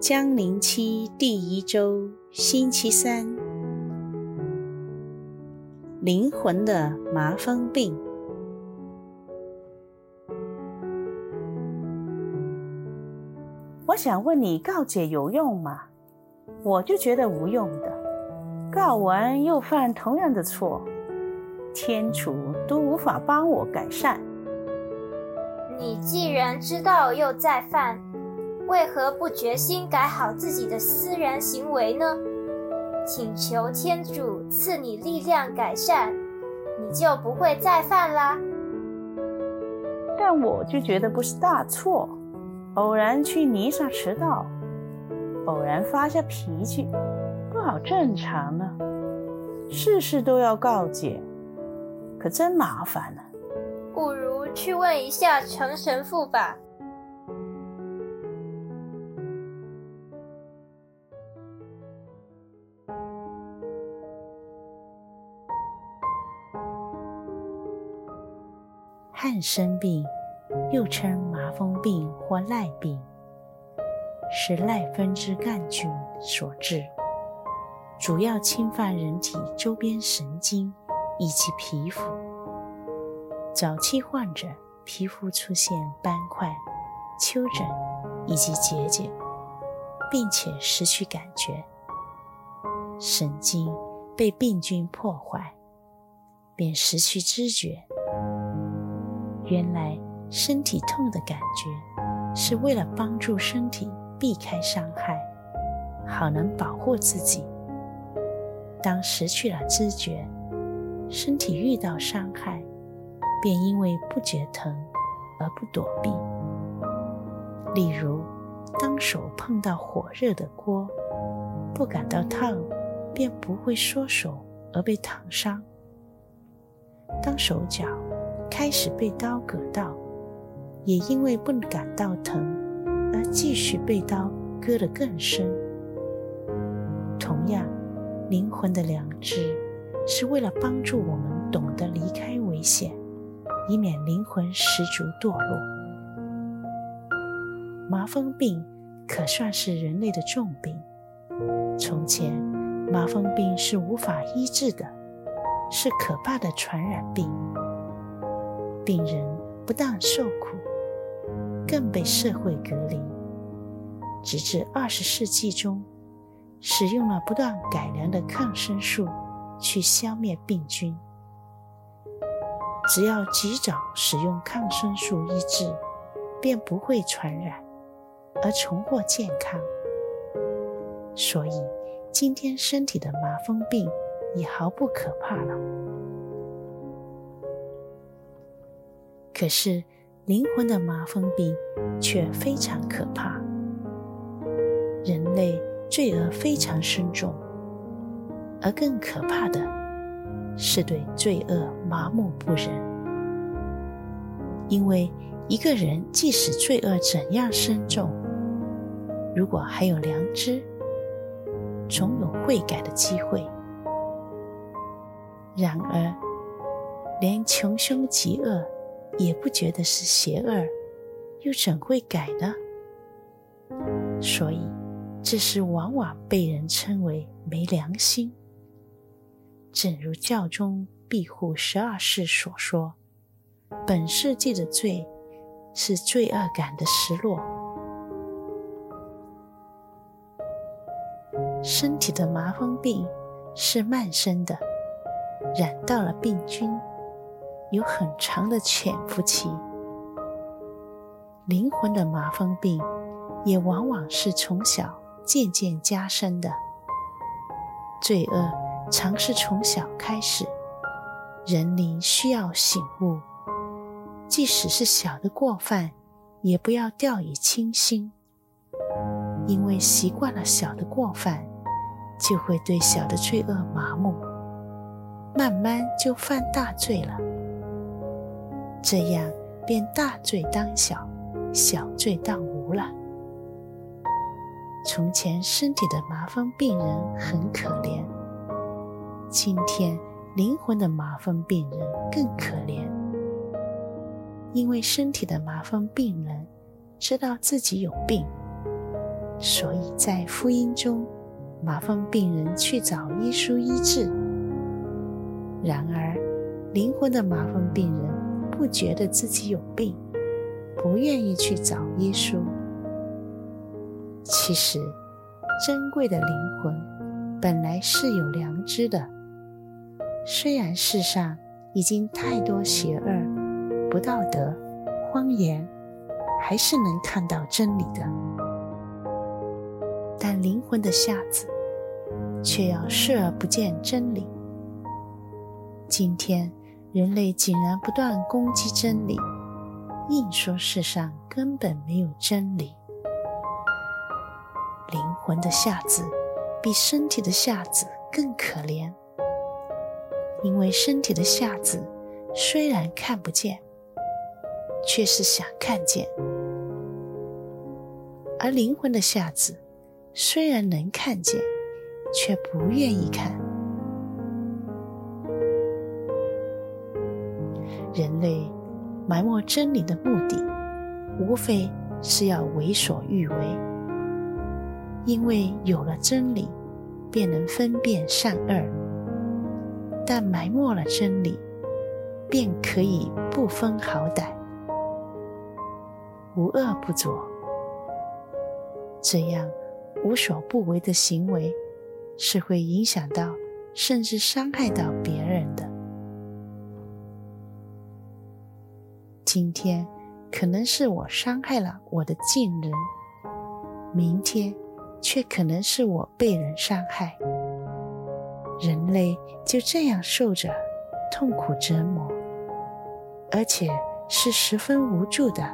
江陵期第一周星期三，灵魂的麻风病。我想问你，告解有用吗？我就觉得无用的，告完又犯同样的错，天主都无法帮我改善。你既然知道又再犯。为何不决心改好自己的私人行为呢？请求天主赐你力量改善，你就不会再犯啦。但我就觉得不是大错，偶然去弥撒迟到，偶然发下脾气，不好正常呢。事事都要告诫，可真麻烦呢。不如去问一下程神父吧。汉生病，又称麻风病或癞病，是赖分支杆菌所致，主要侵犯人体周边神经以及皮肤。早期患者皮肤出现斑块、丘疹以及结节，并且失去感觉，神经被病菌破坏，便失去知觉。原来身体痛的感觉，是为了帮助身体避开伤害，好能保护自己。当失去了知觉，身体遇到伤害，便因为不觉疼而不躲避。例如，当手碰到火热的锅，不感到烫，便不会缩手而被烫伤。当手脚开始被刀割到，也因为不感到疼，而继续被刀割得更深。同样，灵魂的良知是为了帮助我们懂得离开危险，以免灵魂失足堕落。麻风病可算是人类的重病。从前，麻风病是无法医治的，是可怕的传染病。病人不但受苦，更被社会隔离。直至二十世纪中，使用了不断改良的抗生素去消灭病菌。只要及早使用抗生素医治，便不会传染，而重获健康。所以，今天身体的麻风病已毫不可怕了。可是，灵魂的麻风病却非常可怕。人类罪恶非常深重，而更可怕的是对罪恶麻木不仁。因为一个人即使罪恶怎样深重，如果还有良知，总有悔改的机会。然而，连穷凶极恶，也不觉得是邪恶，又怎会改呢？所以，这事往往被人称为没良心。正如教宗庇护十二世所说：“本世纪的罪是罪恶感的失落。”身体的麻风病是慢生的，染到了病菌。有很长的潜伏期，灵魂的麻风病也往往是从小渐渐加深的。罪恶常是从小开始，人灵需要醒悟，即使是小的过犯，也不要掉以轻心，因为习惯了小的过犯，就会对小的罪恶麻木，慢慢就犯大罪了。这样便大罪当小，小罪当无了。从前身体的麻风病人很可怜，今天灵魂的麻风病人更可怜，因为身体的麻风病人知道自己有病，所以在福音中，麻风病人去找耶稣医治。然而，灵魂的麻风病人不觉得自己有病，不愿意去找耶稣。其实，珍贵的灵魂本来是有良知的，虽然世上已经太多邪恶、不道德、谎言，还是能看到真理的。但灵魂的瞎子却要视而不见真理。今天人类竟然不断攻击真理，硬说世上根本没有真理。灵魂的下子比身体的下子更可怜，因为身体的下子虽然看不见，却是想看见；而灵魂的下子。虽然能看见，却不愿意看。类埋没真理的目的，无非是要为所欲为。因为有了真理，便能分辨善恶；但埋没了真理，便可以不分好歹，无恶不作。这样。无所不为的行为，是会影响到甚至伤害到别人的。今天可能是我伤害了我的近人，明天却可能是我被人伤害。人类就这样受着痛苦折磨，而且是十分无助的，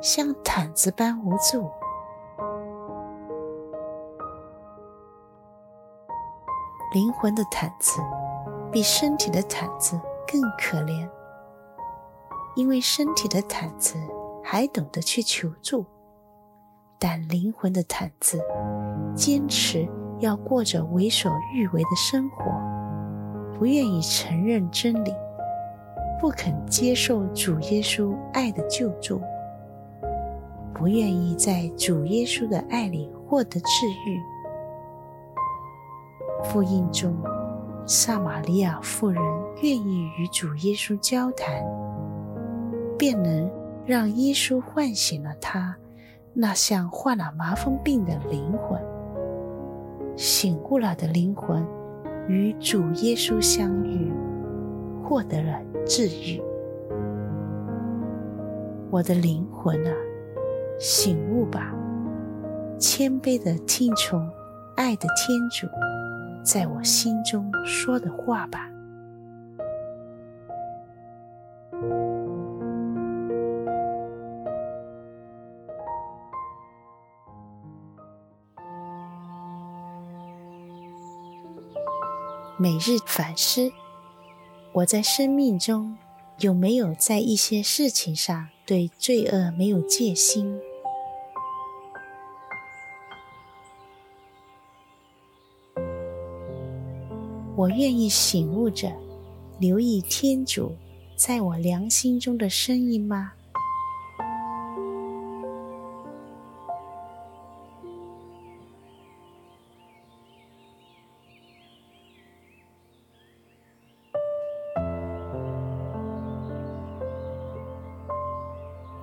像毯子般无助。灵魂的毯子比身体的毯子更可怜，因为身体的毯子还懂得去求助，但灵魂的毯子坚持要过着为所欲为的生活，不愿意承认真理，不肯接受主耶稣爱的救助，不愿意在主耶稣的爱里获得治愈。福音中，撒玛利亚妇人愿意与主耶稣交谈，便能让耶稣唤醒了他那像患了麻风病的灵魂。醒悟了的灵魂与主耶稣相遇，获得了治愈。我的灵魂啊，醒悟吧，谦卑地听从爱的天主。在我心中说的话吧。每日反思：我在生命中有没有在一些事情上对罪恶没有戒心？我愿意醒悟着，留意天主在我良心中的声音吗？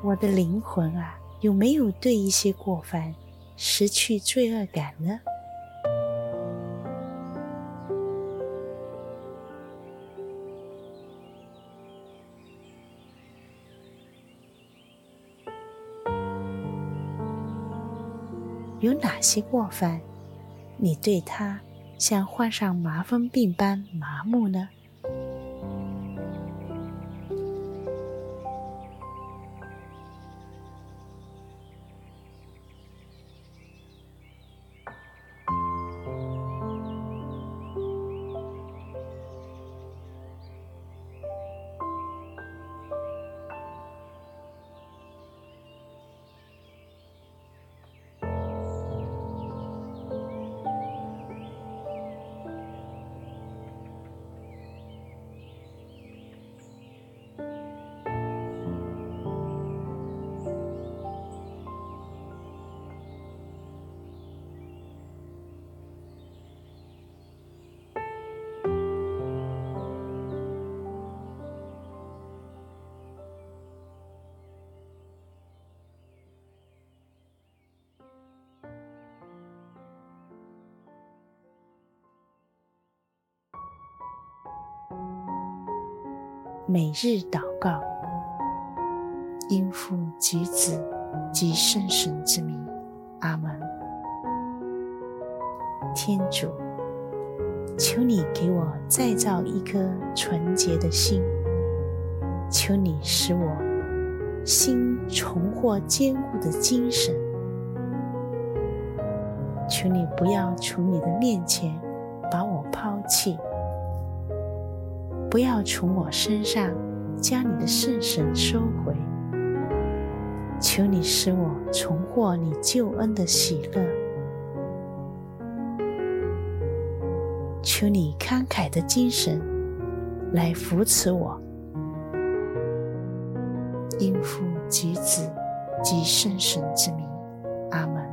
我的灵魂啊，有没有对一些过犯失去罪恶感呢？有哪些过犯，你对他像患上麻风病般麻木呢？每日祷告，因父及子及圣神之名，阿门。天主，求你给我再造一颗纯洁的心，求你使我心重获坚固的精神，求你不要从你的面前把我抛弃。不要从我身上将你的圣神收回，求你使我重获你救恩的喜乐，求你慷慨的精神来扶持我，因父及子及圣神之名，阿门。